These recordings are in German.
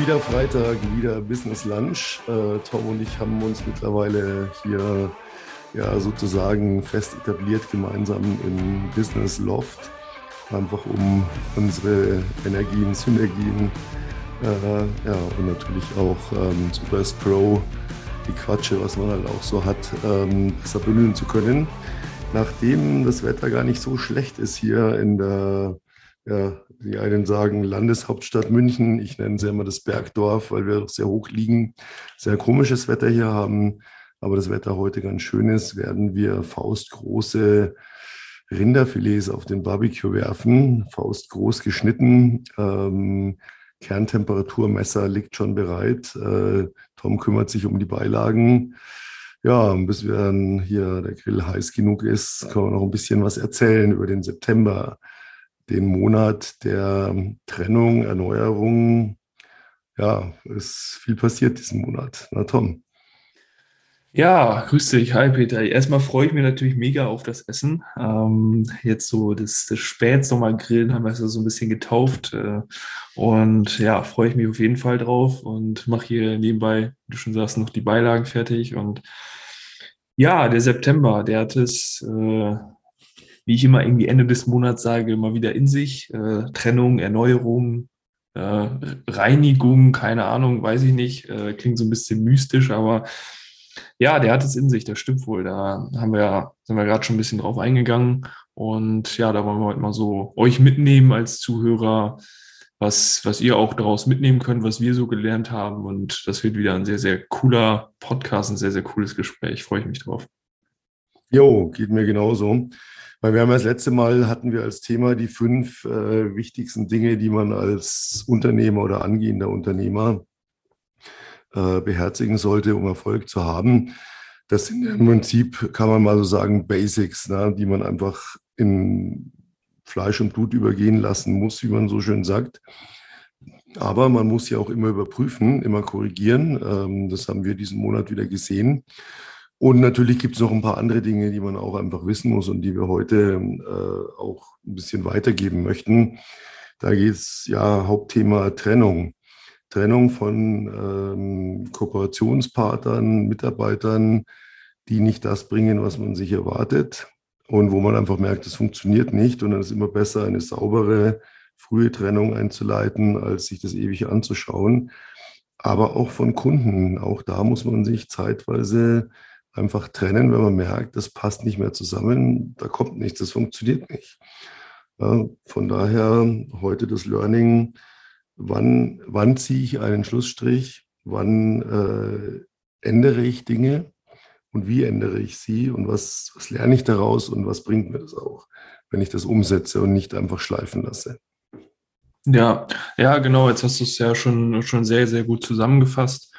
wieder Freitag, wieder Business Lunch. Äh, Tom und ich haben uns mittlerweile hier ja sozusagen fest etabliert gemeinsam im Business Loft, einfach um unsere Energien, Synergien äh, ja, und natürlich auch ähm, Super Pro, die Quatsche, was man halt auch so hat, ähm, besser bündeln zu können. Nachdem das Wetter gar nicht so schlecht ist hier in der ja, die einen sagen Landeshauptstadt München, ich nenne sie immer das Bergdorf, weil wir sehr hoch liegen, sehr komisches Wetter hier haben, aber das Wetter heute ganz schön ist, werden wir faustgroße Rinderfilets auf den Barbecue werfen, faustgroß geschnitten. Ähm, Kerntemperaturmesser liegt schon bereit. Äh, Tom kümmert sich um die Beilagen. Ja, bis wir dann hier der Grill heiß genug ist, können wir noch ein bisschen was erzählen über den September den Monat der Trennung, Erneuerung. Ja, ist viel passiert diesen Monat. Na Tom. Ja, grüß dich. Hi Peter. Erstmal freue ich mich natürlich mega auf das Essen. Ähm, jetzt so das, das Spätsommergrillen haben wir so ein bisschen getauft. Äh, und ja, freue ich mich auf jeden Fall drauf und mache hier nebenbei, wie du schon sagst, noch die Beilagen fertig. Und ja, der September, der hat es äh, wie ich immer irgendwie Ende des Monats sage, mal wieder in sich. Äh, Trennung, Erneuerung, äh, Reinigung, keine Ahnung, weiß ich nicht. Äh, klingt so ein bisschen mystisch, aber ja, der hat es in sich, das stimmt wohl. Da haben wir, sind wir gerade schon ein bisschen drauf eingegangen. Und ja, da wollen wir heute mal so euch mitnehmen als Zuhörer, was, was ihr auch daraus mitnehmen könnt, was wir so gelernt haben. Und das wird wieder ein sehr, sehr cooler Podcast, ein sehr, sehr cooles Gespräch. Freue ich mich drauf. Jo, geht mir genauso. Weil wir haben das letzte Mal hatten wir als Thema die fünf äh, wichtigsten Dinge, die man als Unternehmer oder angehender Unternehmer äh, beherzigen sollte, um Erfolg zu haben. Das sind im Prinzip, kann man mal so sagen, Basics, ne, die man einfach in Fleisch und Blut übergehen lassen muss, wie man so schön sagt. Aber man muss ja auch immer überprüfen, immer korrigieren. Ähm, das haben wir diesen Monat wieder gesehen. Und natürlich gibt es noch ein paar andere Dinge, die man auch einfach wissen muss und die wir heute äh, auch ein bisschen weitergeben möchten. Da geht es ja Hauptthema Trennung. Trennung von ähm, Kooperationspartnern, Mitarbeitern, die nicht das bringen, was man sich erwartet und wo man einfach merkt, es funktioniert nicht. Und dann ist immer besser, eine saubere, frühe Trennung einzuleiten, als sich das ewig anzuschauen. Aber auch von Kunden. Auch da muss man sich zeitweise einfach trennen, wenn man merkt, das passt nicht mehr zusammen, da kommt nichts, das funktioniert nicht. Ja, von daher heute das Learning, wann, wann ziehe ich einen Schlussstrich, wann äh, ändere ich Dinge und wie ändere ich sie und was, was lerne ich daraus und was bringt mir das auch, wenn ich das umsetze und nicht einfach schleifen lasse. Ja, ja, genau. Jetzt hast du es ja schon, schon sehr, sehr gut zusammengefasst.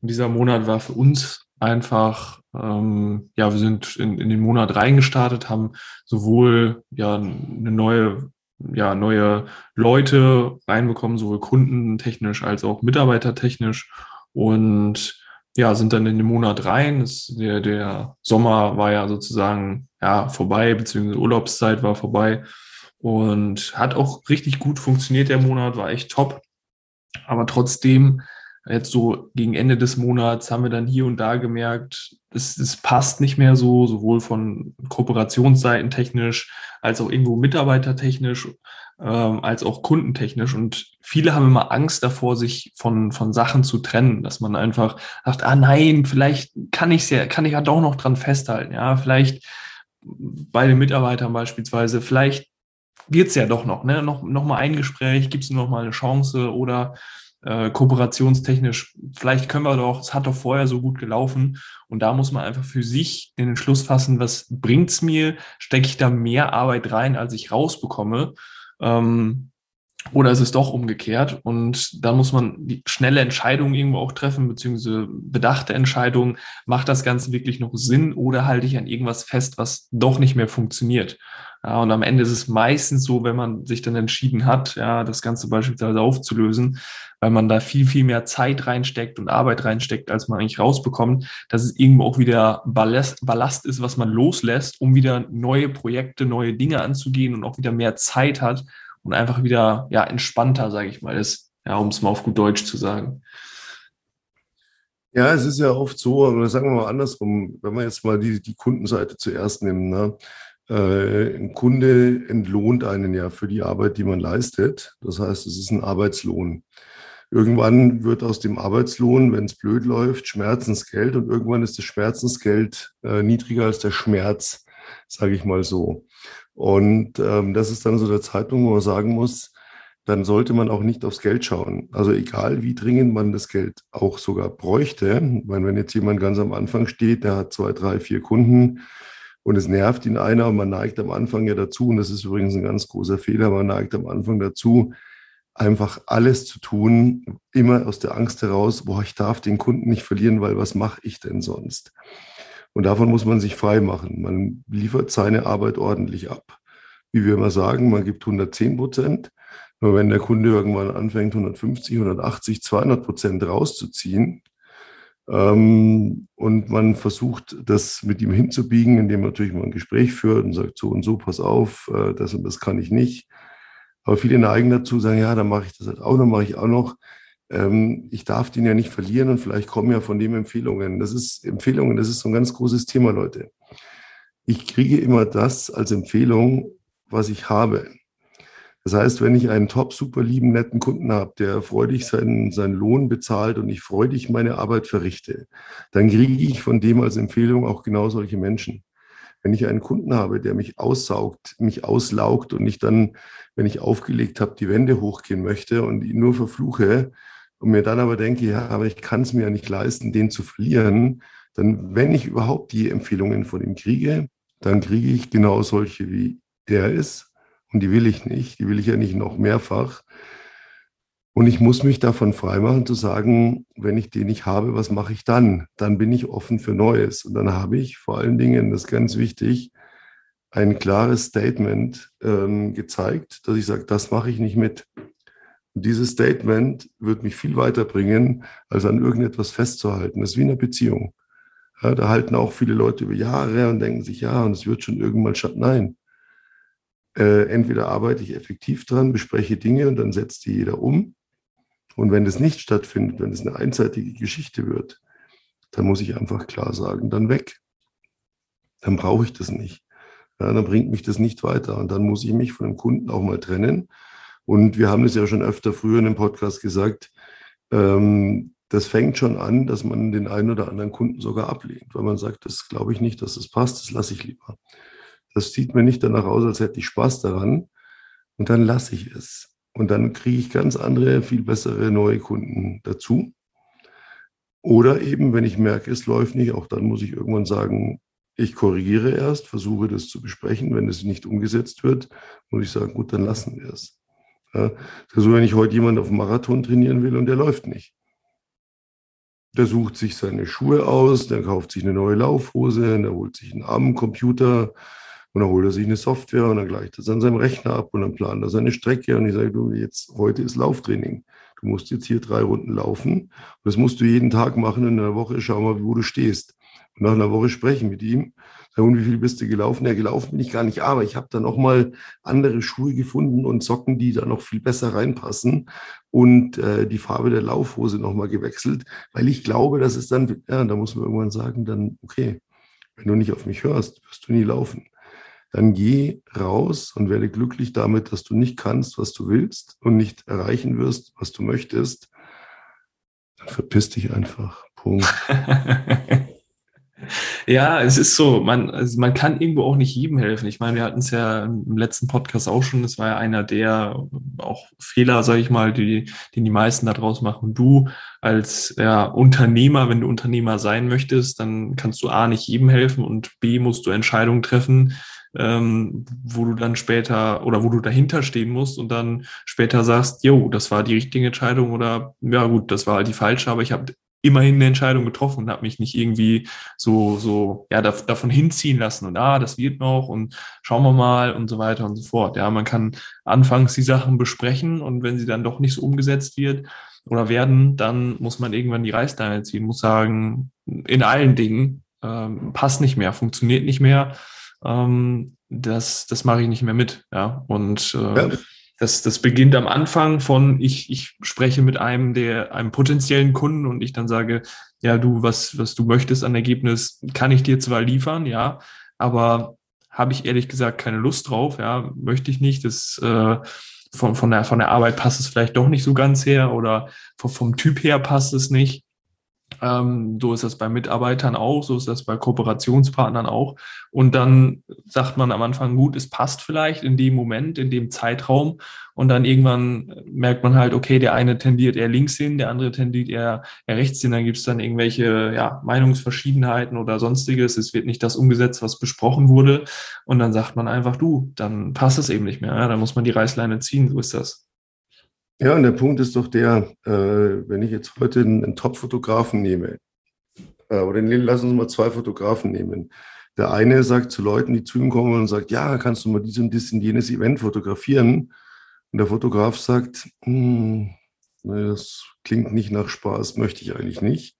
Dieser Monat war für uns einfach, ähm, ja, wir sind in, in den Monat reingestartet, haben sowohl ja eine neue, ja, neue Leute reinbekommen, sowohl kundentechnisch als auch mitarbeitertechnisch und ja, sind dann in den Monat rein. Das, der, der Sommer war ja sozusagen ja vorbei, beziehungsweise Urlaubszeit war vorbei und hat auch richtig gut funktioniert. Der Monat war echt top. Aber trotzdem Jetzt so gegen Ende des Monats haben wir dann hier und da gemerkt, es, es passt nicht mehr so, sowohl von Kooperationsseiten technisch als auch irgendwo mitarbeitertechnisch, ähm, als auch kundentechnisch. Und viele haben immer Angst davor, sich von, von Sachen zu trennen, dass man einfach sagt, ah nein, vielleicht kann ich ja, kann ich ja doch noch dran festhalten. Ja, vielleicht bei den Mitarbeitern beispielsweise, vielleicht wird's ja doch noch, ne? Noch, noch mal ein Gespräch, gibt's noch mal eine Chance oder äh, kooperationstechnisch, vielleicht können wir doch, es hat doch vorher so gut gelaufen. Und da muss man einfach für sich den Entschluss fassen, was bringt's mir? Stecke ich da mehr Arbeit rein, als ich rausbekomme? Ähm, oder ist es doch umgekehrt? Und da muss man die schnelle Entscheidung irgendwo auch treffen, beziehungsweise bedachte Entscheidung. Macht das Ganze wirklich noch Sinn oder halte ich an irgendwas fest, was doch nicht mehr funktioniert? Ja, und am Ende ist es meistens so, wenn man sich dann entschieden hat, ja, das Ganze beispielsweise aufzulösen, weil man da viel, viel mehr Zeit reinsteckt und Arbeit reinsteckt, als man eigentlich rausbekommt, dass es irgendwo auch wieder Ballast, Ballast ist, was man loslässt, um wieder neue Projekte, neue Dinge anzugehen und auch wieder mehr Zeit hat und einfach wieder ja entspannter, sage ich mal, ist. ja, um es mal auf gut Deutsch zu sagen. Ja, es ist ja oft so, oder sagen wir mal andersrum, wenn man jetzt mal die, die Kundenseite zuerst nimmt, ne? Äh, ein Kunde entlohnt einen ja für die Arbeit, die man leistet. Das heißt, es ist ein Arbeitslohn. Irgendwann wird aus dem Arbeitslohn, wenn es blöd läuft, Schmerzensgeld und irgendwann ist das Schmerzensgeld äh, niedriger als der Schmerz, sage ich mal so. Und ähm, das ist dann so der Zeitpunkt, wo man sagen muss, dann sollte man auch nicht aufs Geld schauen. Also egal, wie dringend man das Geld auch sogar bräuchte. Ich meine, wenn jetzt jemand ganz am Anfang steht, der hat zwei, drei, vier Kunden und es nervt ihn einer und man neigt am Anfang ja dazu, und das ist übrigens ein ganz großer Fehler, man neigt am Anfang dazu, einfach alles zu tun, immer aus der Angst heraus, boah, ich darf den Kunden nicht verlieren, weil was mache ich denn sonst? Und davon muss man sich frei machen. Man liefert seine Arbeit ordentlich ab. Wie wir immer sagen, man gibt 110 Prozent. Nur wenn der Kunde irgendwann anfängt, 150, 180, 200 Prozent rauszuziehen, und man versucht, das mit ihm hinzubiegen, indem man natürlich mal ein Gespräch führt und sagt, so und so, pass auf, äh, das und das kann ich nicht. Aber viele neigen dazu, sagen, ja, dann mache ich das halt auch noch, mache ich auch noch. Ähm, ich darf den ja nicht verlieren und vielleicht kommen ja von dem Empfehlungen. Das ist Empfehlungen, das ist so ein ganz großes Thema, Leute. Ich kriege immer das als Empfehlung, was ich habe. Das heißt, wenn ich einen top, super lieben, netten Kunden habe, der freudig seinen, seinen Lohn bezahlt und ich freudig meine Arbeit verrichte, dann kriege ich von dem als Empfehlung auch genau solche Menschen. Wenn ich einen Kunden habe, der mich aussaugt, mich auslaugt und ich dann, wenn ich aufgelegt habe, die Wände hochgehen möchte und ihn nur verfluche und mir dann aber denke, ja, aber ich kann es mir ja nicht leisten, den zu verlieren, dann, wenn ich überhaupt die Empfehlungen von ihm kriege, dann kriege ich genau solche, wie er ist und die will ich nicht. Die will ich ja nicht noch mehrfach. Und ich muss mich davon freimachen, zu sagen, wenn ich den nicht habe, was mache ich dann? Dann bin ich offen für Neues. Und dann habe ich vor allen Dingen, das ist ganz wichtig, ein klares Statement ähm, gezeigt, dass ich sage, das mache ich nicht mit. Und dieses Statement wird mich viel weiterbringen, als an irgendetwas festzuhalten. Das ist wie in einer Beziehung. Ja, da halten auch viele Leute über Jahre und denken sich, ja, und es wird schon irgendwann statt. Nein, äh, entweder arbeite ich effektiv dran, bespreche Dinge und dann setzt die jeder um. Und wenn das nicht stattfindet, wenn es eine einseitige Geschichte wird, dann muss ich einfach klar sagen, dann weg. Dann brauche ich das nicht. Ja, dann bringt mich das nicht weiter. Und dann muss ich mich von dem Kunden auch mal trennen. Und wir haben es ja schon öfter früher in dem Podcast gesagt, ähm, das fängt schon an, dass man den einen oder anderen Kunden sogar ablehnt, weil man sagt, das glaube ich nicht, dass das passt, das lasse ich lieber. Das sieht mir nicht danach aus, als hätte ich Spaß daran. Und dann lasse ich es. Und dann kriege ich ganz andere, viel bessere neue Kunden dazu. Oder eben, wenn ich merke, es läuft nicht, auch dann muss ich irgendwann sagen, ich korrigiere erst, versuche das zu besprechen. Wenn es nicht umgesetzt wird, muss ich sagen, gut, dann lassen wir es. Ja, so, wenn ich heute jemand auf dem Marathon trainieren will und der läuft nicht. Der sucht sich seine Schuhe aus, der kauft sich eine neue Laufhose, der holt sich einen Armencomputer, und dann holt er sich eine Software und dann gleicht er es an seinem Rechner ab und dann plant er seine Strecke. Und ich sage, du, jetzt, heute ist Lauftraining. Du musst jetzt hier drei Runden laufen. Und das musst du jeden Tag machen. In einer Woche schau mal, wo du stehst. Und nach einer Woche sprechen mit ihm. Sag, und wie viel bist du gelaufen? Ja, gelaufen bin ich gar nicht, aber ich habe da nochmal andere Schuhe gefunden und Socken, die da noch viel besser reinpassen und äh, die Farbe der Laufhose nochmal gewechselt, weil ich glaube, dass es dann, ja, da muss man irgendwann sagen, dann, okay, wenn du nicht auf mich hörst, wirst du nie laufen dann geh raus und werde glücklich damit, dass du nicht kannst, was du willst und nicht erreichen wirst, was du möchtest. Dann verpiss dich einfach. Punkt. ja, es ist so, man, also man kann irgendwo auch nicht jedem helfen. Ich meine, wir hatten es ja im letzten Podcast auch schon, es war ja einer der auch Fehler, sage ich mal, die, die die meisten daraus machen. Du als ja, Unternehmer, wenn du Unternehmer sein möchtest, dann kannst du A nicht jedem helfen und B musst du Entscheidungen treffen, ähm, wo du dann später oder wo du dahinter stehen musst und dann später sagst, jo, das war die richtige Entscheidung oder ja gut, das war halt die falsche, aber ich habe immerhin eine Entscheidung getroffen und habe mich nicht irgendwie so, so, ja, da, davon hinziehen lassen und ah, das wird noch und schauen wir mal und so weiter und so fort. Ja, man kann anfangs die Sachen besprechen und wenn sie dann doch nicht so umgesetzt wird oder werden, dann muss man irgendwann die Reißleine ziehen, muss sagen, in allen Dingen ähm, passt nicht mehr, funktioniert nicht mehr ähm, das, das mache ich nicht mehr mit. Ja, und äh, ja. das, das beginnt am Anfang von, ich, ich spreche mit einem der, einem potenziellen Kunden und ich dann sage, ja, du, was, was du möchtest an Ergebnis, kann ich dir zwar liefern, ja, aber habe ich ehrlich gesagt keine Lust drauf, ja, möchte ich nicht. Das äh, von, von, der, von der Arbeit passt es vielleicht doch nicht so ganz her oder vom, vom Typ her passt es nicht. Ähm, so ist das bei Mitarbeitern auch, so ist das bei Kooperationspartnern auch. Und dann sagt man am Anfang, gut, es passt vielleicht in dem Moment, in dem Zeitraum. Und dann irgendwann merkt man halt, okay, der eine tendiert eher links hin, der andere tendiert eher, eher rechts hin. Dann gibt es dann irgendwelche ja, Meinungsverschiedenheiten oder sonstiges. Es wird nicht das umgesetzt, was besprochen wurde. Und dann sagt man einfach, du, dann passt es eben nicht mehr. Ja? Dann muss man die Reißleine ziehen. So ist das. Ja, und der Punkt ist doch der, äh, wenn ich jetzt heute einen, einen Top-Fotografen nehme, äh, oder lass uns mal zwei Fotografen nehmen. Der eine sagt zu Leuten, die zu ihm kommen und sagt, ja, kannst du mal dies und dies und jenes Event fotografieren? Und der Fotograf sagt, hm, das klingt nicht nach Spaß, möchte ich eigentlich nicht.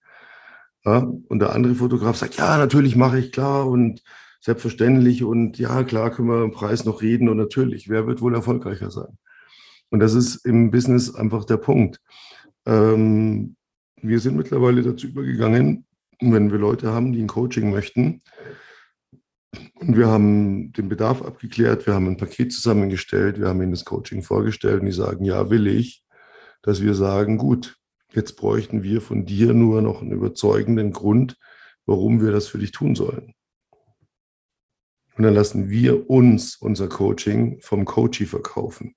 Ja, und der andere Fotograf sagt, ja, natürlich mache ich klar und selbstverständlich und ja, klar können wir im Preis noch reden und natürlich, wer wird wohl erfolgreicher sein? Und das ist im Business einfach der Punkt. Ähm, wir sind mittlerweile dazu übergegangen, wenn wir Leute haben, die ein Coaching möchten, und wir haben den Bedarf abgeklärt, wir haben ein Paket zusammengestellt, wir haben ihnen das Coaching vorgestellt und die sagen, ja, will ich, dass wir sagen, gut, jetzt bräuchten wir von dir nur noch einen überzeugenden Grund, warum wir das für dich tun sollen. Und dann lassen wir uns unser Coaching vom Coachie verkaufen.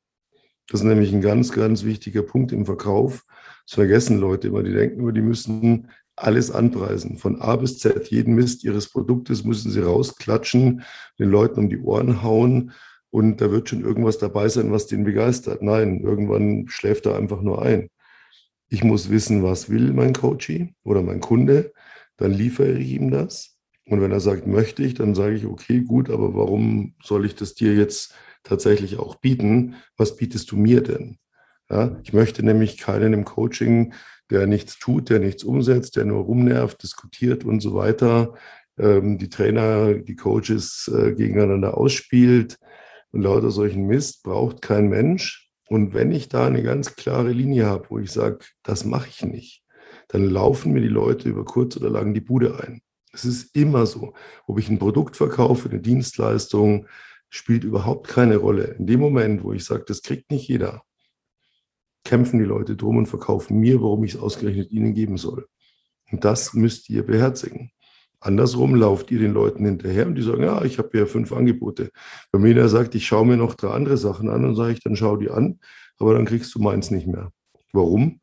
Das ist nämlich ein ganz, ganz wichtiger Punkt im Verkauf. Das vergessen Leute immer. Die denken immer, die müssen alles anpreisen. Von A bis Z, jeden Mist ihres Produktes müssen sie rausklatschen, den Leuten um die Ohren hauen und da wird schon irgendwas dabei sein, was den begeistert. Nein, irgendwann schläft er einfach nur ein. Ich muss wissen, was will mein Coachie oder mein Kunde, dann liefere ich ihm das. Und wenn er sagt, möchte ich, dann sage ich, okay, gut, aber warum soll ich das dir jetzt tatsächlich auch bieten. Was bietest du mir denn? Ja, ich möchte nämlich keinen im Coaching, der nichts tut, der nichts umsetzt, der nur rumnervt, diskutiert und so weiter, ähm, die Trainer, die Coaches äh, gegeneinander ausspielt und lauter solchen Mist braucht kein Mensch. Und wenn ich da eine ganz klare Linie habe, wo ich sage, das mache ich nicht, dann laufen mir die Leute über kurz oder lang die Bude ein. Es ist immer so, ob ich ein Produkt verkaufe, eine Dienstleistung, spielt überhaupt keine Rolle. In dem Moment, wo ich sage, das kriegt nicht jeder, kämpfen die Leute drum und verkaufen mir, warum ich es ausgerechnet ihnen geben soll. Und das müsst ihr beherzigen. Andersrum lauft ihr den Leuten hinterher und die sagen, ja, ich habe ja fünf Angebote. Wenn mir der sagt, ich schaue mir noch drei andere Sachen an, dann sage ich, dann schau die an, aber dann kriegst du meins nicht mehr. Warum?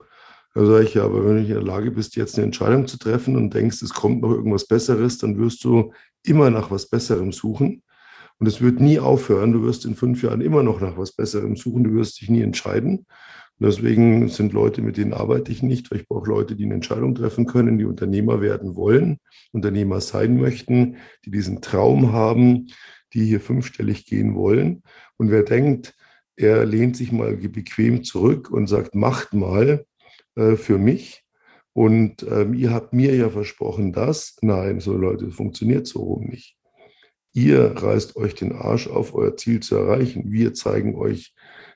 Dann sage ich, ja, aber wenn du in der Lage bist, jetzt eine Entscheidung zu treffen und denkst, es kommt noch irgendwas Besseres, dann wirst du immer nach was Besserem suchen. Und es wird nie aufhören. Du wirst in fünf Jahren immer noch nach was Besserem suchen. Du wirst dich nie entscheiden. Und deswegen sind Leute, mit denen arbeite ich nicht, weil ich brauche Leute, die eine Entscheidung treffen können, die Unternehmer werden wollen, Unternehmer sein möchten, die diesen Traum haben, die hier fünfstellig gehen wollen. Und wer denkt, er lehnt sich mal bequem zurück und sagt, macht mal äh, für mich. Und ähm, ihr habt mir ja versprochen, dass. Nein, so Leute, funktioniert so rum nicht. Ihr reißt euch den Arsch auf, euer Ziel zu erreichen. Wir zeigen euch,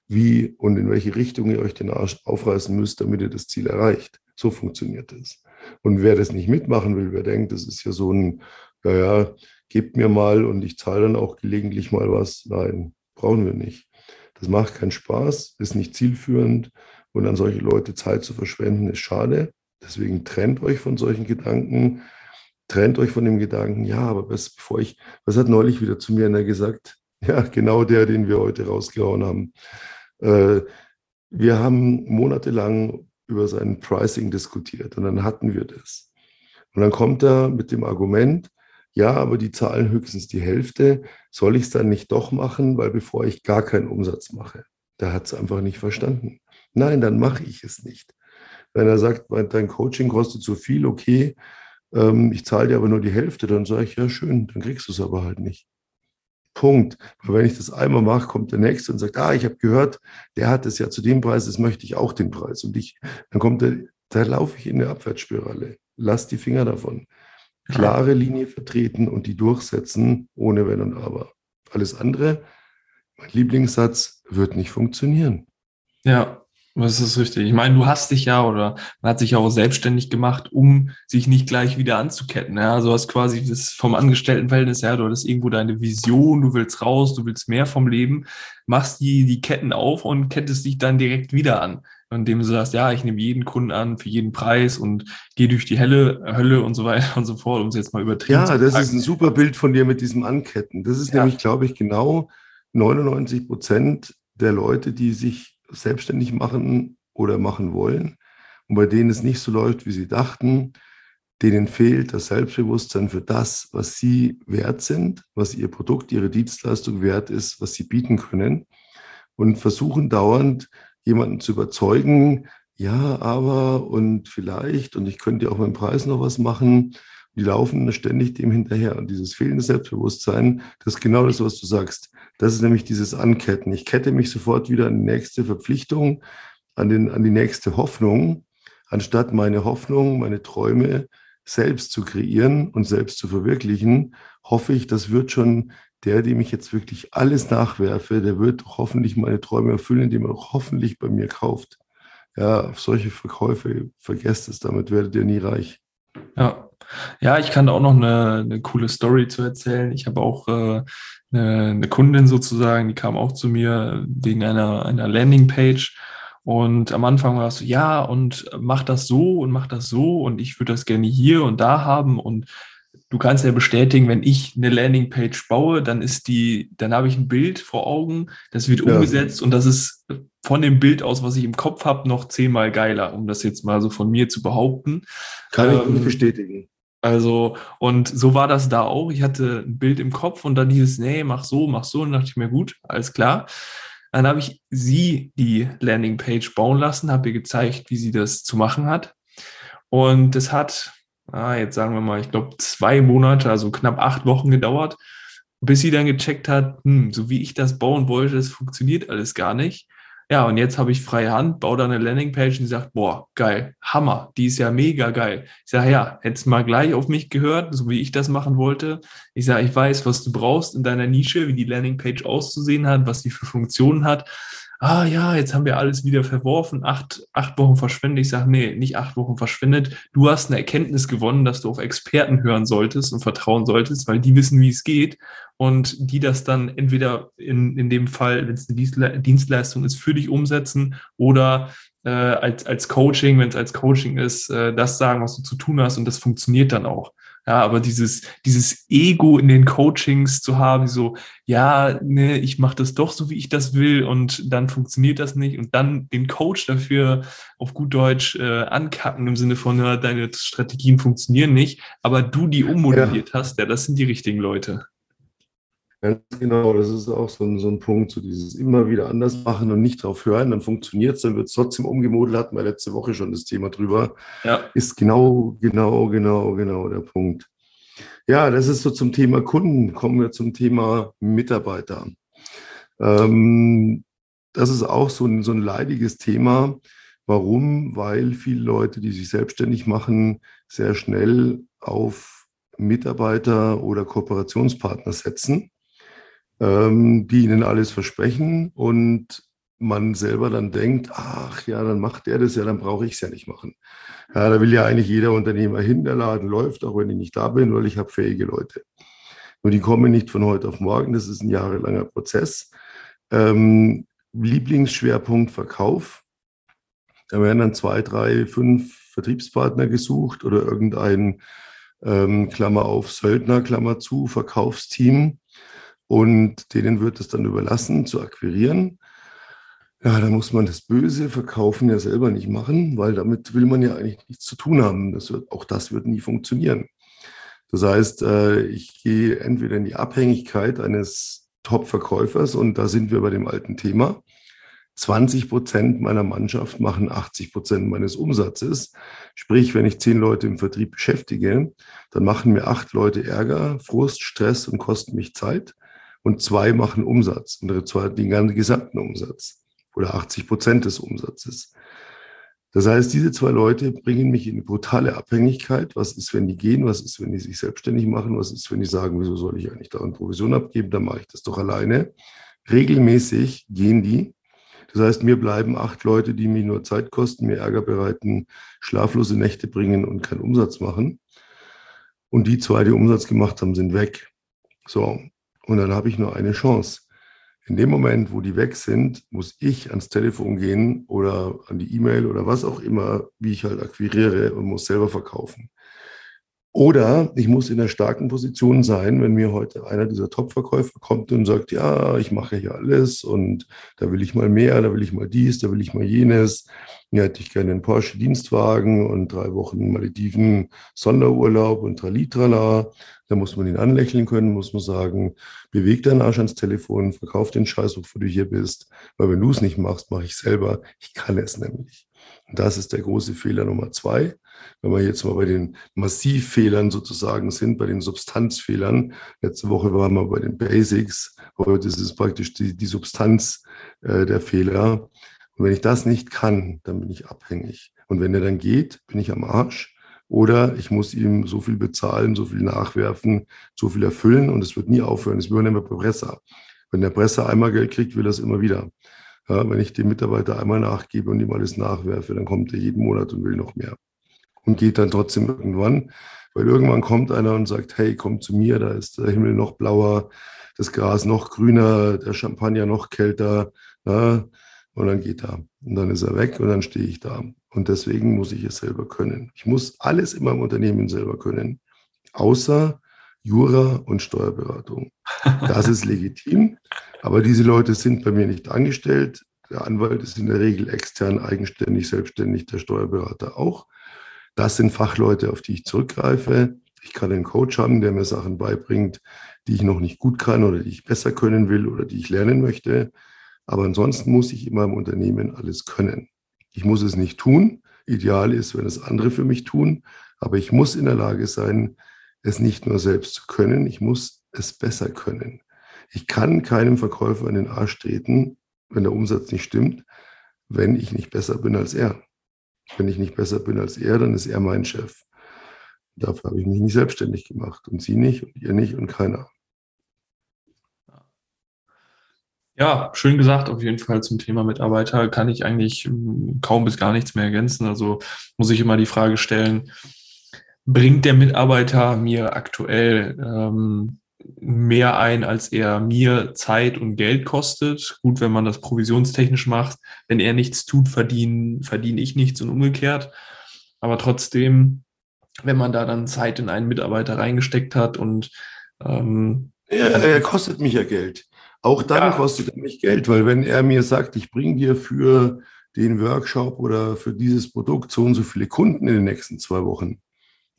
wie und in welche Richtung ihr euch den Arsch aufreißen müsst, damit ihr das Ziel erreicht. So funktioniert es. Und wer das nicht mitmachen will, wer denkt, das ist ja so ein, ja, ja, gebt mir mal und ich zahle dann auch gelegentlich mal was. Nein, brauchen wir nicht. Das macht keinen Spaß, ist nicht zielführend und an solche Leute Zeit zu verschwenden, ist schade. Deswegen trennt euch von solchen Gedanken trennt euch von dem Gedanken, ja, aber was, bevor ich, was hat neulich wieder zu mir einer gesagt? Ja, genau der, den wir heute rausgehauen haben. Äh, wir haben monatelang über sein Pricing diskutiert und dann hatten wir das. Und dann kommt er mit dem Argument, ja, aber die zahlen höchstens die Hälfte. Soll ich es dann nicht doch machen, weil bevor ich gar keinen Umsatz mache? Der hat es einfach nicht verstanden. Nein, dann mache ich es nicht. Wenn er sagt, dein Coaching kostet so viel, okay, ähm, ich zahle dir aber nur die Hälfte, dann sage ich, ja schön, dann kriegst du es aber halt nicht. Punkt. Weil wenn ich das einmal mache, kommt der Nächste und sagt, ah, ich habe gehört, der hat es ja zu dem Preis, das möchte ich auch den Preis. Und ich, dann kommt der, da laufe ich in eine Abwärtsspirale. Lass die Finger davon. Klare Linie vertreten und die durchsetzen, ohne Wenn und Aber. Alles andere mein Lieblingssatz, wird nicht funktionieren. Ja, das ist richtig. Ich meine, du hast dich ja oder man hat sich ja auch selbstständig gemacht, um sich nicht gleich wieder anzuketten. Ja, also hast quasi das vom Angestelltenverhältnis her, du hattest irgendwo deine Vision, du willst raus, du willst mehr vom Leben, machst die, die Ketten auf und kettest dich dann direkt wieder an. Indem du sagst, ja, ich nehme jeden Kunden an für jeden Preis und gehe durch die Helle, Hölle und so weiter und so fort, um es jetzt mal übertrieben ja, zu Ja, das ist ein super Bild von dir mit diesem Anketten. Das ist ja. nämlich, glaube ich, genau 99 Prozent der Leute, die sich selbstständig machen oder machen wollen und bei denen es nicht so läuft, wie sie dachten, denen fehlt das Selbstbewusstsein für das, was sie wert sind, was ihr Produkt, ihre Dienstleistung wert ist, was sie bieten können und versuchen dauernd jemanden zu überzeugen, ja, aber und vielleicht und ich könnte auch beim Preis noch was machen. Die laufen ständig dem hinterher und dieses fehlende Selbstbewusstsein, das ist genau das, was du sagst. Das ist nämlich dieses Anketten. Ich kette mich sofort wieder an die nächste Verpflichtung, an, den, an die nächste Hoffnung, anstatt meine Hoffnung, meine Träume selbst zu kreieren und selbst zu verwirklichen, hoffe ich, das wird schon der, dem ich jetzt wirklich alles nachwerfe, der wird hoffentlich meine Träume erfüllen, indem er auch hoffentlich bei mir kauft. Ja, auf solche Verkäufe vergesst es, damit werdet ihr nie reich. Ja, ja, ich kann auch noch eine, eine coole Story zu erzählen. Ich habe auch äh, eine, eine Kundin sozusagen, die kam auch zu mir wegen einer, einer Landingpage. Und am Anfang war es so, ja, und mach das so und mach das so und ich würde das gerne hier und da haben. Und du kannst ja bestätigen, wenn ich eine Landingpage baue, dann ist die, dann habe ich ein Bild vor Augen, das wird ja. umgesetzt und das ist von dem Bild aus, was ich im Kopf habe, noch zehnmal geiler, um das jetzt mal so von mir zu behaupten. Kann ähm, ich bestätigen. Also, und so war das da auch. Ich hatte ein Bild im Kopf und dann dieses, nee, mach so, mach so. Und dachte ich mir, gut, alles klar. Dann habe ich sie die Landingpage bauen lassen, habe ihr gezeigt, wie sie das zu machen hat. Und es hat, ah, jetzt sagen wir mal, ich glaube, zwei Monate, also knapp acht Wochen gedauert, bis sie dann gecheckt hat, hm, so wie ich das bauen wollte, das funktioniert alles gar nicht. Ja, und jetzt habe ich freie Hand, baue da eine Landingpage und sagt, boah, geil, Hammer, die ist ja mega geil. Ich sage, ja, hättest mal gleich auf mich gehört, so wie ich das machen wollte. Ich sage, ich weiß, was du brauchst in deiner Nische, wie die Landingpage auszusehen hat, was sie für Funktionen hat ah ja, jetzt haben wir alles wieder verworfen, acht, acht Wochen verschwendet. Ich sage, nee, nicht acht Wochen verschwendet. Du hast eine Erkenntnis gewonnen, dass du auf Experten hören solltest und vertrauen solltest, weil die wissen, wie es geht und die das dann entweder in, in dem Fall, wenn es eine Dienstleistung ist, für dich umsetzen oder äh, als, als Coaching, wenn es als Coaching ist, äh, das sagen, was du zu tun hast und das funktioniert dann auch. Ja, aber dieses, dieses Ego in den Coachings zu haben, so, ja, ne, ich mache das doch so, wie ich das will und dann funktioniert das nicht und dann den Coach dafür auf gut Deutsch äh, ankacken im Sinne von, ja, deine Strategien funktionieren nicht, aber du die ummodelliert ja. hast, ja, das sind die richtigen Leute. Ganz genau, das ist auch so ein, so ein Punkt, so dieses immer wieder anders machen und nicht drauf hören, dann funktioniert es, dann wird es trotzdem umgemodelt, hatten wir letzte Woche schon das Thema drüber. Ja. Ist genau, genau, genau, genau der Punkt. Ja, das ist so zum Thema Kunden. Kommen wir zum Thema Mitarbeiter. Ähm, das ist auch so ein, so ein leidiges Thema. Warum? Weil viele Leute, die sich selbstständig machen, sehr schnell auf Mitarbeiter oder Kooperationspartner setzen ähm, die ihnen alles versprechen und man selber dann denkt, ach ja, dann macht der das ja, dann brauche ich es ja nicht machen. Ja, da will ja eigentlich jeder Unternehmer hin, der Laden läuft, auch wenn ich nicht da bin, weil ich habe fähige Leute. Nur die kommen nicht von heute auf morgen, das ist ein jahrelanger Prozess. Ähm, Lieblingsschwerpunkt Verkauf. Da werden dann zwei, drei, fünf Vertriebspartner gesucht oder irgendein ähm, Klammer auf Söldner, Klammer zu, Verkaufsteam und denen wird es dann überlassen zu akquirieren. Ja, da muss man das böse Verkaufen ja selber nicht machen, weil damit will man ja eigentlich nichts zu tun haben. Das wird, auch das wird nie funktionieren. Das heißt, äh, ich gehe entweder in die Abhängigkeit eines Top-Verkäufers und da sind wir bei dem alten Thema. 20 Prozent meiner Mannschaft machen 80 Prozent meines Umsatzes. Sprich, wenn ich zehn Leute im Vertrieb beschäftige, dann machen mir acht Leute Ärger, Frust, Stress und kosten mich Zeit und zwei machen Umsatz und zwei den ganzen gesamten Umsatz oder 80 Prozent des Umsatzes. Das heißt, diese zwei Leute bringen mich in eine brutale Abhängigkeit. Was ist, wenn die gehen? Was ist, wenn die sich selbstständig machen? Was ist, wenn die sagen, wieso soll ich eigentlich da eine Provision abgeben? Dann mache ich das doch alleine. regelmäßig gehen die. Das heißt, mir bleiben acht Leute, die mich nur Zeit kosten, mir Ärger bereiten, schlaflose Nächte bringen und keinen Umsatz machen. Und die zwei, die Umsatz gemacht haben, sind weg. So, und dann habe ich nur eine Chance. In dem Moment, wo die weg sind, muss ich ans Telefon gehen oder an die E-Mail oder was auch immer, wie ich halt akquiriere und muss selber verkaufen. Oder ich muss in einer starken Position sein, wenn mir heute einer dieser Top-Verkäufer kommt und sagt, ja, ich mache hier alles und da will ich mal mehr, da will ich mal dies, da will ich mal jenes. Hier hätte ich gerne einen Porsche Dienstwagen und drei Wochen Malediven Sonderurlaub und Tralitrala. Da muss man ihn anlächeln können, muss man sagen, beweg deinen Arsch ans Telefon, verkauf den Scheiß, wofür du hier bist. Weil wenn du es nicht machst, mache ich selber. Ich kann es nämlich. Und das ist der große Fehler Nummer zwei wenn wir jetzt mal bei den Massivfehlern sozusagen sind, bei den Substanzfehlern. Letzte Woche waren wir bei den Basics, heute ist es praktisch die, die Substanz äh, der Fehler. Und wenn ich das nicht kann, dann bin ich abhängig. Und wenn er dann geht, bin ich am Arsch. Oder ich muss ihm so viel bezahlen, so viel nachwerfen, so viel erfüllen und es wird nie aufhören. Es wird immer bei Presser. Wenn der Presser einmal Geld kriegt, will er es immer wieder. Ja, wenn ich dem Mitarbeiter einmal nachgebe und ihm alles nachwerfe, dann kommt er jeden Monat und will noch mehr und geht dann trotzdem irgendwann, weil irgendwann kommt einer und sagt, hey, komm zu mir, da ist der Himmel noch blauer, das Gras noch grüner, der Champagner noch kälter, na, und dann geht er. Und dann ist er weg und dann stehe ich da. Und deswegen muss ich es selber können. Ich muss alles in meinem Unternehmen selber können, außer Jura und Steuerberatung. Das ist legitim, aber diese Leute sind bei mir nicht angestellt. Der Anwalt ist in der Regel extern, eigenständig, selbstständig, der Steuerberater auch. Das sind Fachleute, auf die ich zurückgreife. Ich kann einen Coach haben, der mir Sachen beibringt, die ich noch nicht gut kann oder die ich besser können will oder die ich lernen möchte. Aber ansonsten muss ich in meinem Unternehmen alles können. Ich muss es nicht tun. Ideal ist, wenn es andere für mich tun. Aber ich muss in der Lage sein, es nicht nur selbst zu können, ich muss es besser können. Ich kann keinem Verkäufer in den Arsch treten, wenn der Umsatz nicht stimmt, wenn ich nicht besser bin als er. Wenn ich nicht besser bin als er, dann ist er mein Chef. Dafür habe ich mich nicht selbstständig gemacht und sie nicht und ihr nicht und keiner. Ja, schön gesagt, auf jeden Fall zum Thema Mitarbeiter kann ich eigentlich hm, kaum bis gar nichts mehr ergänzen. Also muss ich immer die Frage stellen, bringt der Mitarbeiter mir aktuell ähm, mehr ein, als er mir Zeit und Geld kostet. Gut, wenn man das provisionstechnisch macht. Wenn er nichts tut, verdiene, verdiene ich nichts und umgekehrt. Aber trotzdem, wenn man da dann Zeit in einen Mitarbeiter reingesteckt hat und ähm, ja, er kostet mich ja Geld. Auch dann ja. kostet er mich Geld, weil wenn er mir sagt, ich bringe dir für den Workshop oder für dieses Produkt so und so viele Kunden in den nächsten zwei Wochen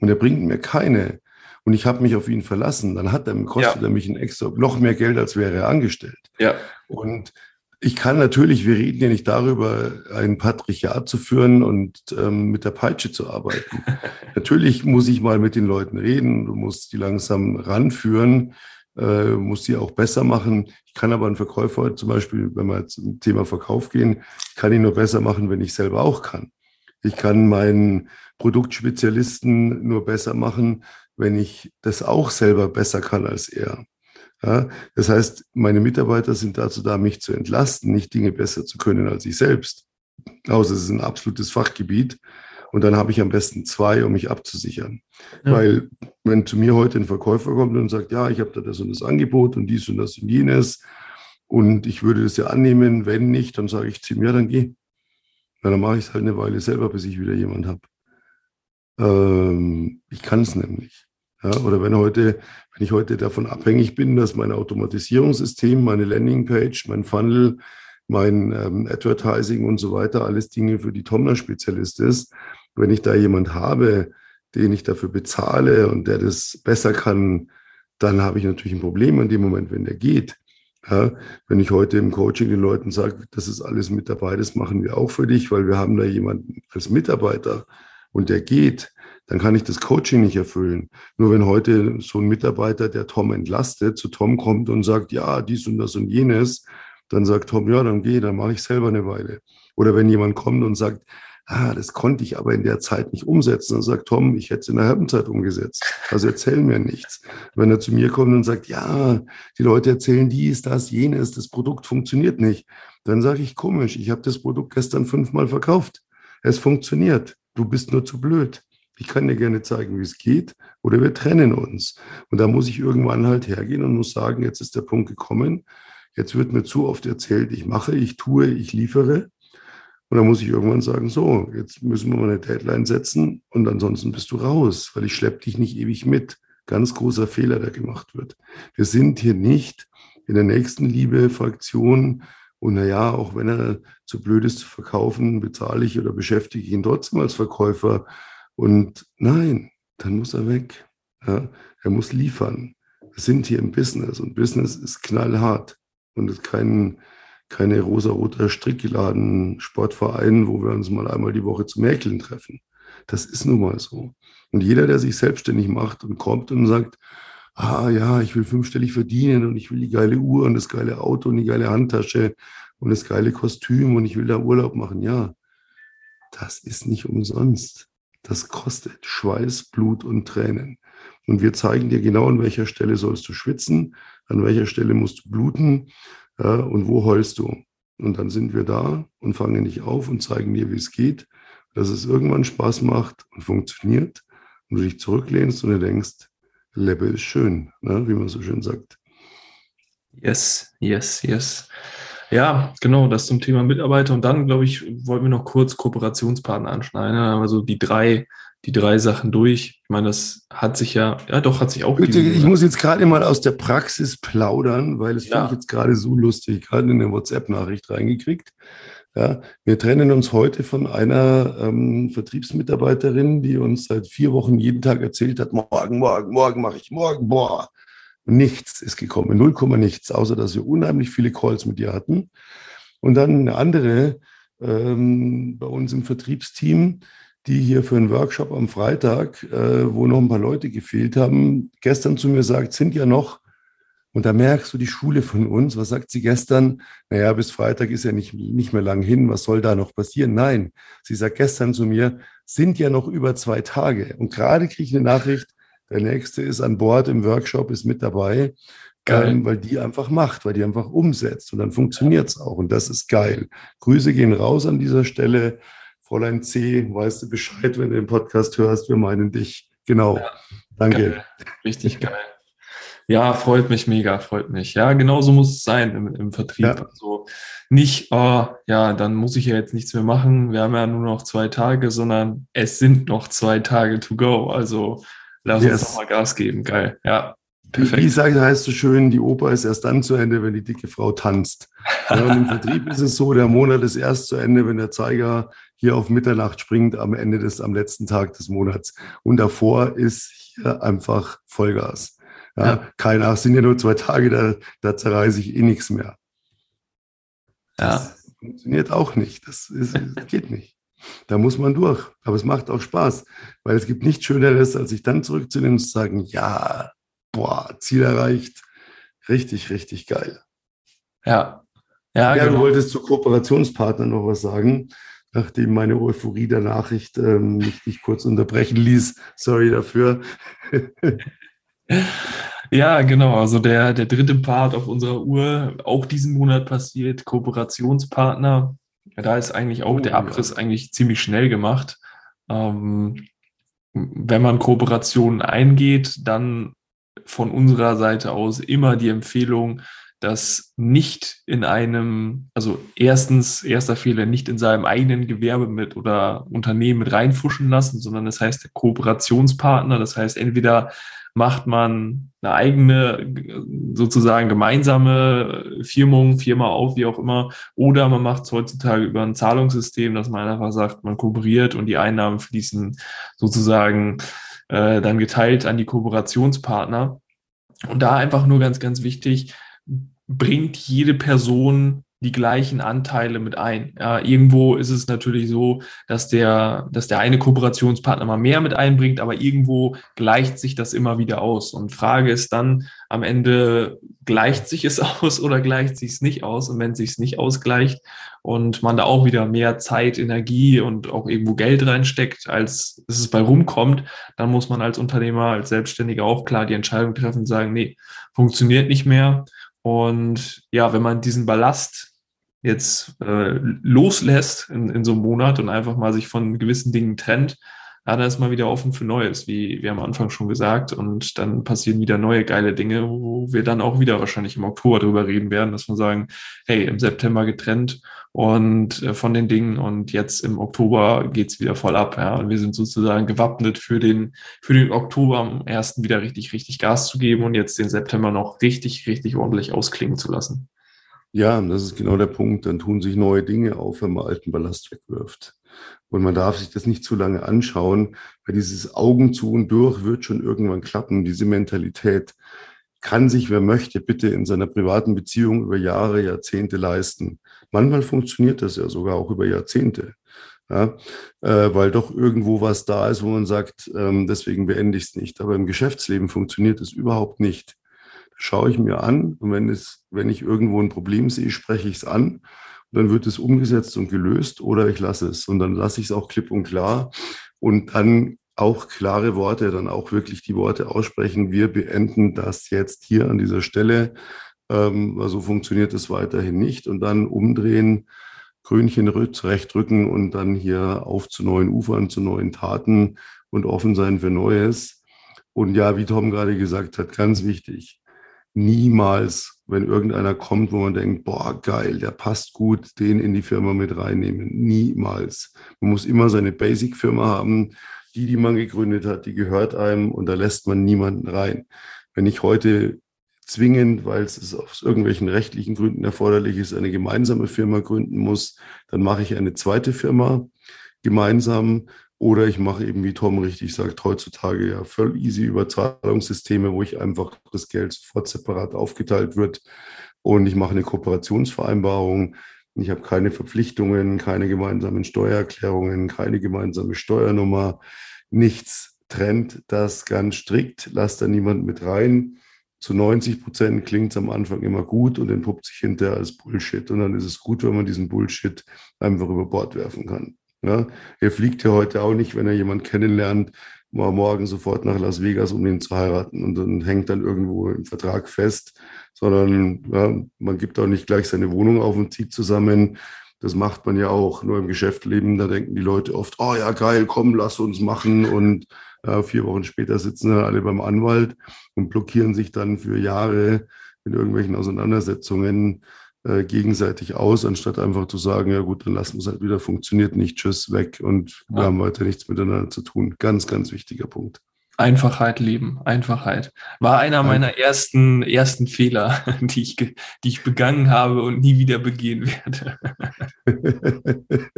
und er bringt mir keine, und ich habe mich auf ihn verlassen, dann hat er, kostet ja. er mich ein extra noch mehr Geld, als wäre er angestellt. Ja. Und ich kann natürlich, wir reden ja nicht darüber, ein Patriarchat zu führen und ähm, mit der Peitsche zu arbeiten. natürlich muss ich mal mit den Leuten reden, du musst die langsam ranführen, äh, muss die auch besser machen. Ich kann aber einen Verkäufer zum Beispiel, wenn wir zum Thema Verkauf gehen, kann ihn nur besser machen, wenn ich selber auch kann. Ich kann meinen Produktspezialisten nur besser machen, wenn ich das auch selber besser kann als er. Ja, das heißt, meine Mitarbeiter sind dazu da, mich zu entlasten, nicht Dinge besser zu können als ich selbst. Außer es ist ein absolutes Fachgebiet. Und dann habe ich am besten zwei, um mich abzusichern. Ja. Weil wenn zu mir heute ein Verkäufer kommt und sagt, ja, ich habe da das und das Angebot und dies und das und jenes und ich würde das ja annehmen, wenn nicht, dann sage ich zu ihm, ja, dann geh. Ja, dann mache ich es halt eine Weile selber, bis ich wieder jemand habe. Ähm, ich kann es nämlich. Ja, oder wenn heute, wenn ich heute davon abhängig bin, dass mein Automatisierungssystem, meine Landingpage, mein Funnel, mein ähm, Advertising und so weiter alles Dinge für die Tomner-Spezialist ist, wenn ich da jemand habe, den ich dafür bezahle und der das besser kann, dann habe ich natürlich ein Problem in dem Moment, wenn der geht. Ja, wenn ich heute im Coaching den Leuten sage, das ist alles mit dabei, das machen wir auch für dich, weil wir haben da jemanden als Mitarbeiter und der geht, dann kann ich das Coaching nicht erfüllen. Nur wenn heute so ein Mitarbeiter, der Tom entlastet, zu Tom kommt und sagt, ja, dies und das und jenes, dann sagt Tom, ja, dann geh, dann mache ich selber eine Weile. Oder wenn jemand kommt und sagt, ah, das konnte ich aber in der Zeit nicht umsetzen. Dann sagt Tom, ich hätte es in der halben Zeit umgesetzt. Also erzähl mir nichts. Wenn er zu mir kommt und sagt, ja, die Leute erzählen dies, das, jenes, das Produkt funktioniert nicht, dann sage ich, komisch, ich habe das Produkt gestern fünfmal verkauft. Es funktioniert. Du bist nur zu blöd. Ich kann dir gerne zeigen, wie es geht, oder wir trennen uns. Und da muss ich irgendwann halt hergehen und muss sagen, jetzt ist der Punkt gekommen. Jetzt wird mir zu oft erzählt, ich mache, ich tue, ich liefere. Und dann muss ich irgendwann sagen, so, jetzt müssen wir mal eine Deadline setzen und ansonsten bist du raus, weil ich schleppe dich nicht ewig mit. Ganz großer Fehler, der gemacht wird. Wir sind hier nicht in der nächsten Liebe-Fraktion und naja, auch wenn er zu blöd ist zu verkaufen, bezahle ich oder beschäftige ihn trotzdem als Verkäufer. Und nein, dann muss er weg. Ja, er muss liefern. Wir sind hier im Business und Business ist knallhart und ist kein, keine rosa-roter Strickgeladen Sportverein, wo wir uns mal einmal die Woche zum Mäkeln treffen. Das ist nun mal so. Und jeder, der sich selbstständig macht und kommt und sagt, ah ja, ich will fünfstellig verdienen und ich will die geile Uhr und das geile Auto und die geile Handtasche und das geile Kostüm und ich will da Urlaub machen, ja, das ist nicht umsonst. Das kostet Schweiß, Blut und Tränen. Und wir zeigen dir genau, an welcher Stelle sollst du schwitzen, an welcher Stelle musst du bluten ja, und wo heulst du. Und dann sind wir da und fangen nicht auf und zeigen dir, wie es geht, dass es irgendwann Spaß macht und funktioniert und du dich zurücklehnst und du denkst, Level ist schön, ne, wie man so schön sagt. Yes, yes, yes. Ja, genau, das zum Thema Mitarbeiter. Und dann, glaube ich, wollten wir noch kurz Kooperationspartner anschneiden. Also die drei, die drei Sachen durch. Ich meine, das hat sich ja, ja doch, hat sich auch. Bitte, ich muss jetzt gerade mal aus der Praxis plaudern, weil es ja. finde ich jetzt gerade so lustig, gerade in eine WhatsApp-Nachricht reingekriegt. Ja, wir trennen uns heute von einer ähm, Vertriebsmitarbeiterin, die uns seit vier Wochen jeden Tag erzählt hat, morgen, morgen, morgen mache ich, morgen, boah, Nichts ist gekommen, 0, nichts, außer dass wir unheimlich viele Calls mit ihr hatten. Und dann eine andere ähm, bei uns im Vertriebsteam, die hier für einen Workshop am Freitag, äh, wo noch ein paar Leute gefehlt haben, gestern zu mir sagt, sind ja noch, und da merkst du die Schule von uns, was sagt sie gestern? Naja, bis Freitag ist ja nicht, nicht mehr lang hin, was soll da noch passieren? Nein, sie sagt gestern zu mir, sind ja noch über zwei Tage. Und gerade kriege ich eine Nachricht, der nächste ist an Bord im Workshop, ist mit dabei, ähm, weil die einfach macht, weil die einfach umsetzt und dann funktioniert es auch und das ist geil. Grüße gehen raus an dieser Stelle. Fräulein C, weißt du Bescheid, wenn du den Podcast hörst, wir meinen dich. Genau. Ja, Danke. Geil. Richtig geil. Ja, freut mich mega, freut mich. Ja, genau so muss es sein im, im Vertrieb. Ja. Also nicht, oh, ja, dann muss ich ja jetzt nichts mehr machen. Wir haben ja nur noch zwei Tage, sondern es sind noch zwei Tage to go. Also Lass yes. uns nochmal Gas geben. Geil. Ja. Perfekt. Wie sagt, heißt so schön, die Oper ist erst dann zu Ende, wenn die dicke Frau tanzt. Ja, und Im Vertrieb ist es so, der Monat ist erst zu Ende, wenn der Zeiger hier auf Mitternacht springt am Ende des, am letzten Tag des Monats. Und davor ist hier einfach Vollgas. Ja, ja. Kein Ach, sind ja nur zwei Tage, da, da zerreiße ich eh nichts mehr. Ja. Das funktioniert auch nicht. Das, ist, das geht nicht. Da muss man durch. Aber es macht auch Spaß, weil es gibt nichts Schöneres, als sich dann zurückzunehmen und zu sagen, ja, boah, Ziel erreicht. Richtig, richtig geil. Ja. Ja, ja genau. du wolltest zu Kooperationspartnern noch was sagen, nachdem meine Euphorie der Nachricht ähm, mich, mich kurz unterbrechen ließ. Sorry dafür. Ja, genau. Also der, der dritte Part auf unserer Uhr, auch diesen Monat passiert, Kooperationspartner. Da ist eigentlich auch oh, der Abriss ja. eigentlich ziemlich schnell gemacht. Ähm, wenn man Kooperationen eingeht, dann von unserer Seite aus immer die Empfehlung, das nicht in einem, also erstens, erster Fehler, nicht in seinem eigenen Gewerbe mit oder Unternehmen mit reinfuschen lassen, sondern das heißt der Kooperationspartner. Das heißt, entweder macht man eine eigene, sozusagen gemeinsame Firmung, Firma auf, wie auch immer, oder man macht es heutzutage über ein Zahlungssystem, dass man einfach sagt, man kooperiert und die Einnahmen fließen sozusagen äh, dann geteilt an die Kooperationspartner. Und da einfach nur ganz, ganz wichtig, bringt jede Person die gleichen Anteile mit ein. Ja, irgendwo ist es natürlich so, dass der, dass der eine Kooperationspartner mal mehr mit einbringt, aber irgendwo gleicht sich das immer wieder aus. Und Frage ist dann am Ende, gleicht sich es aus oder gleicht sich es nicht aus? Und wenn es sich nicht ausgleicht und man da auch wieder mehr Zeit, Energie und auch irgendwo Geld reinsteckt, als es bei rumkommt, dann muss man als Unternehmer, als Selbstständiger auch klar die Entscheidung treffen und sagen, nee, funktioniert nicht mehr. Und ja, wenn man diesen Ballast jetzt äh, loslässt in, in so einem Monat und einfach mal sich von gewissen Dingen trennt, ja, dann ist man wieder offen für Neues, wie wir am Anfang schon gesagt. Und dann passieren wieder neue geile Dinge, wo wir dann auch wieder wahrscheinlich im Oktober drüber reden werden, dass wir sagen, hey, im September getrennt und äh, von den Dingen und jetzt im Oktober geht's wieder voll ab. Ja, und wir sind sozusagen gewappnet für den, für den Oktober am ersten wieder richtig, richtig Gas zu geben und jetzt den September noch richtig, richtig ordentlich ausklingen zu lassen. Ja, das ist genau der Punkt. Dann tun sich neue Dinge auf, wenn man alten Ballast wegwirft. Und man darf sich das nicht zu lange anschauen, weil dieses Augen zu und durch wird schon irgendwann klappen. Diese Mentalität kann sich, wer möchte, bitte in seiner privaten Beziehung über Jahre, Jahrzehnte leisten. Manchmal funktioniert das ja sogar auch über Jahrzehnte. Ja, äh, weil doch irgendwo was da ist, wo man sagt, ähm, deswegen beende ich es nicht. Aber im Geschäftsleben funktioniert es überhaupt nicht. Das schaue ich mir an und wenn, es, wenn ich irgendwo ein Problem sehe, spreche ich es an dann wird es umgesetzt und gelöst oder ich lasse es. Und dann lasse ich es auch klipp und klar und dann auch klare Worte, dann auch wirklich die Worte aussprechen. Wir beenden das jetzt hier an dieser Stelle. Ähm, also funktioniert es weiterhin nicht und dann umdrehen, Krönchen zurechtrücken und dann hier auf zu neuen Ufern, zu neuen Taten und offen sein für Neues. Und ja, wie Tom gerade gesagt hat, ganz wichtig, niemals, wenn irgendeiner kommt, wo man denkt, boah, geil, der passt gut, den in die Firma mit reinnehmen. Niemals. Man muss immer seine Basic-Firma haben, die, die man gegründet hat, die gehört einem und da lässt man niemanden rein. Wenn ich heute zwingend, weil es aus irgendwelchen rechtlichen Gründen erforderlich ist, eine gemeinsame Firma gründen muss, dann mache ich eine zweite Firma gemeinsam oder ich mache eben, wie Tom richtig sagt, heutzutage ja voll easy Überzahlungssysteme, wo ich einfach das Geld sofort separat aufgeteilt wird. Und ich mache eine Kooperationsvereinbarung. Ich habe keine Verpflichtungen, keine gemeinsamen Steuererklärungen, keine gemeinsame Steuernummer. Nichts trennt das ganz strikt. Lasst da niemand mit rein. Zu 90 Prozent klingt es am Anfang immer gut und entpuppt sich hinterher als Bullshit. Und dann ist es gut, wenn man diesen Bullshit einfach über Bord werfen kann. Ja, er fliegt ja heute auch nicht, wenn er jemanden kennenlernt, mal morgen sofort nach Las Vegas, um ihn zu heiraten und dann hängt dann irgendwo im Vertrag fest, sondern ja, man gibt auch nicht gleich seine Wohnung auf und zieht zusammen. Das macht man ja auch nur im Geschäftsleben. Da denken die Leute oft, oh ja, geil, komm, lass uns machen. Und ja, vier Wochen später sitzen dann alle beim Anwalt und blockieren sich dann für Jahre in irgendwelchen Auseinandersetzungen äh, gegenseitig aus, anstatt einfach zu sagen, ja gut, dann lassen wir es halt wieder, funktioniert nicht, tschüss, weg und ja. wir haben weiter nichts miteinander zu tun. Ganz, ganz wichtiger Punkt. Einfachheit leben, Einfachheit. War einer meiner ersten, ersten Fehler, die ich, die ich begangen habe und nie wieder begehen werde.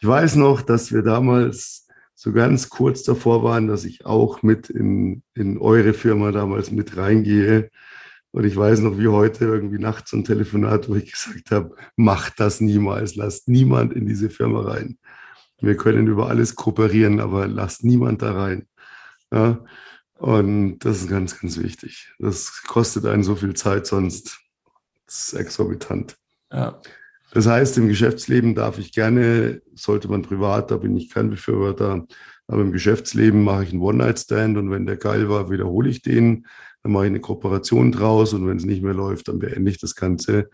ich weiß noch, dass wir damals so ganz kurz davor waren, dass ich auch mit in, in eure Firma damals mit reingehe und ich weiß noch wie heute irgendwie nachts ein Telefonat, wo ich gesagt habe, macht das niemals, lasst niemand in diese Firma rein. Wir können über alles kooperieren, aber lasst niemand da rein. Ja? Und das ist ganz, ganz wichtig. Das kostet einen so viel Zeit, sonst ist es exorbitant. Ja. Das heißt, im Geschäftsleben darf ich gerne, sollte man privat, da bin ich kein Befürworter, aber im Geschäftsleben mache ich einen One-Night-Stand und wenn der geil war, wiederhole ich den dann mache ich eine Kooperation draus und wenn es nicht mehr läuft, dann beende ich das Ganze.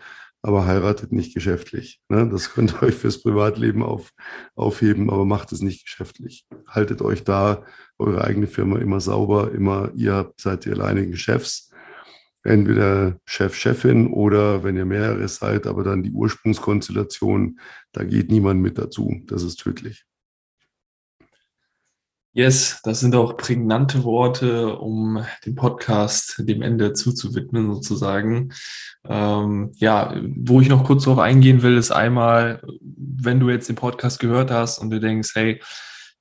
Aber heiratet nicht geschäftlich. Ne? Das könnt ihr euch fürs Privatleben auf, aufheben, aber macht es nicht geschäftlich. Haltet euch da eure eigene Firma immer sauber, immer ihr seid die alleinigen Chefs. Entweder Chef, Chefin oder wenn ihr mehrere seid, aber dann die Ursprungskonstellation, da geht niemand mit dazu. Das ist tödlich. Yes, das sind auch prägnante Worte, um den Podcast dem Ende zuzuwidmen, sozusagen. Ähm, ja, wo ich noch kurz darauf eingehen will, ist einmal, wenn du jetzt den Podcast gehört hast und du denkst, hey,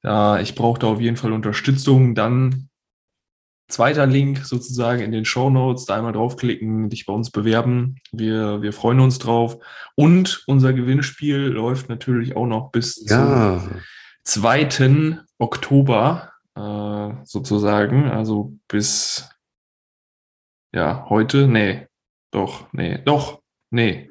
ja, ich brauche da auf jeden Fall Unterstützung, dann zweiter Link sozusagen in den Show Notes, da einmal draufklicken, dich bei uns bewerben. Wir, wir freuen uns drauf. Und unser Gewinnspiel läuft natürlich auch noch bis ja. zum 2. Oktober äh, sozusagen, also bis ja, heute, nee, doch, nee, doch, nee.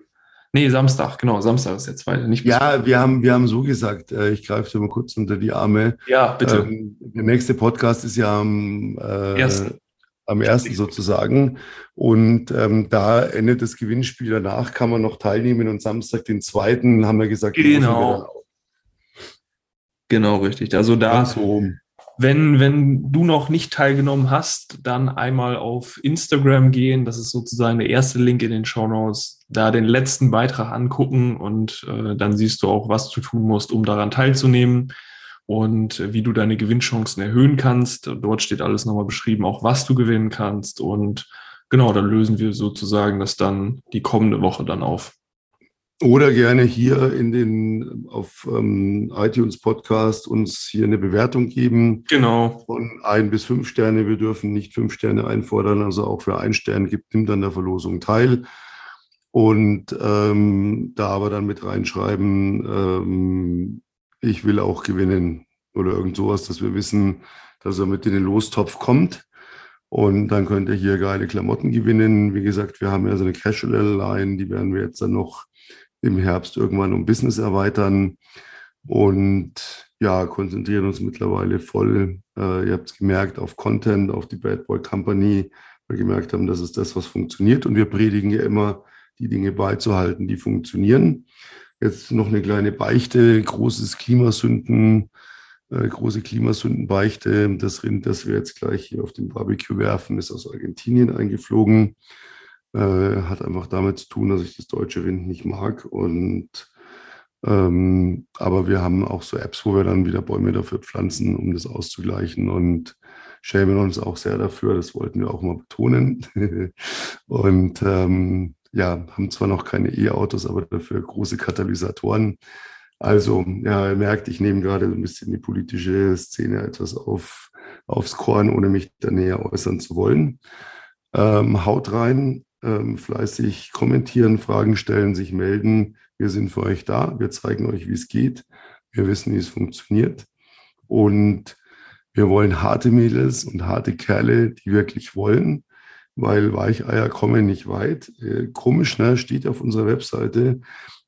Nee, Samstag, genau, Samstag ist der zweite. Nicht ja, wir haben, wir haben so gesagt, äh, ich greife dir mal kurz unter die Arme. Ja, bitte. Ähm, der nächste Podcast ist ja am, äh, ersten. am ersten sozusagen. Und ähm, da endet das Gewinnspiel. Danach kann man noch teilnehmen und Samstag, den zweiten, haben wir gesagt, genau. Genau, richtig. Also da, so. wenn, wenn du noch nicht teilgenommen hast, dann einmal auf Instagram gehen. Das ist sozusagen der erste Link in den Show Notes. Da den letzten Beitrag angucken und äh, dann siehst du auch, was du tun musst, um daran teilzunehmen und wie du deine Gewinnchancen erhöhen kannst. Dort steht alles nochmal beschrieben, auch was du gewinnen kannst. Und genau, dann lösen wir sozusagen das dann die kommende Woche dann auf. Oder gerne hier in den auf ähm, iTunes Podcast uns hier eine Bewertung geben. Genau. Von ein bis fünf Sterne. Wir dürfen nicht fünf Sterne einfordern. Also auch für ein Stern gibt, nimmt an der Verlosung teil. Und ähm, da aber dann mit reinschreiben, ähm, ich will auch gewinnen oder irgend sowas, dass wir wissen, dass er mit in den Lostopf kommt. Und dann könnt ihr hier geile Klamotten gewinnen. Wie gesagt, wir haben ja so eine Casual-Line, die werden wir jetzt dann noch im Herbst irgendwann um Business erweitern und ja, konzentrieren uns mittlerweile voll, äh, ihr habt es gemerkt, auf Content, auf die Bad Boy Company, weil wir gemerkt haben, das ist das, was funktioniert und wir predigen ja immer, die Dinge beizuhalten, die funktionieren. Jetzt noch eine kleine Beichte, großes Klimasünden, äh, große Klimasündenbeichte. Das Rind, das wir jetzt gleich hier auf dem Barbecue werfen, ist aus Argentinien eingeflogen. Äh, hat einfach damit zu tun, dass ich das deutsche Rind nicht mag. Und ähm, aber wir haben auch so Apps, wo wir dann wieder Bäume dafür pflanzen, um das auszugleichen und schämen uns auch sehr dafür. Das wollten wir auch mal betonen. und ähm, ja, haben zwar noch keine E-Autos, aber dafür große Katalysatoren. Also, ja, ihr merkt, ich nehme gerade ein bisschen die politische Szene etwas auf, aufs Korn, ohne mich da näher äußern zu wollen. Ähm, haut rein, ähm, fleißig kommentieren, Fragen stellen, sich melden. Wir sind für euch da. Wir zeigen euch, wie es geht. Wir wissen, wie es funktioniert. Und wir wollen harte Mädels und harte Kerle, die wirklich wollen, weil Weicheier kommen nicht weit. Äh, komisch, ne? steht auf unserer Webseite,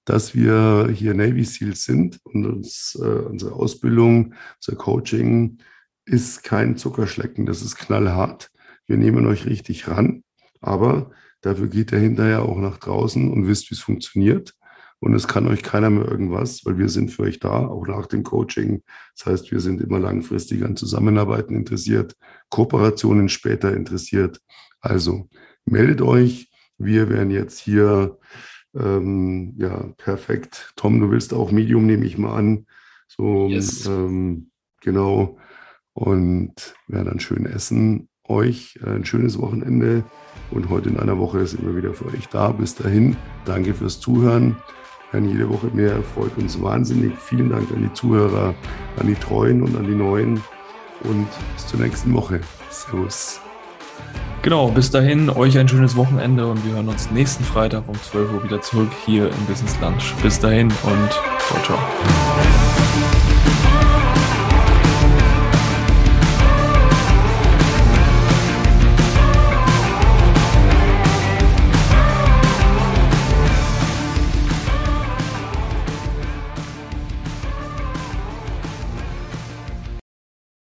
dass wir hier Navy Seals sind und uns, äh, unsere Ausbildung, unser Coaching ist kein Zuckerschlecken, das ist knallhart. Wir nehmen euch richtig ran, aber Dafür geht ihr hinterher auch nach draußen und wisst, wie es funktioniert. Und es kann euch keiner mehr irgendwas, weil wir sind für euch da, auch nach dem Coaching. Das heißt, wir sind immer langfristig an Zusammenarbeiten interessiert, Kooperationen später interessiert. Also meldet euch. Wir werden jetzt hier, ähm, ja, perfekt. Tom, du willst auch Medium, nehme ich mal an. So, yes. ähm, genau. Und werden dann schön essen euch ein schönes Wochenende und heute in einer Woche sind wir wieder für euch da. Bis dahin, danke fürs Zuhören. Werden jede Woche mehr, freut uns wahnsinnig. Vielen Dank an die Zuhörer, an die Treuen und an die Neuen und bis zur nächsten Woche. Servus. Genau, bis dahin euch ein schönes Wochenende und wir hören uns nächsten Freitag um 12 Uhr wieder zurück hier im Business Lunch. Bis dahin und ciao, ciao.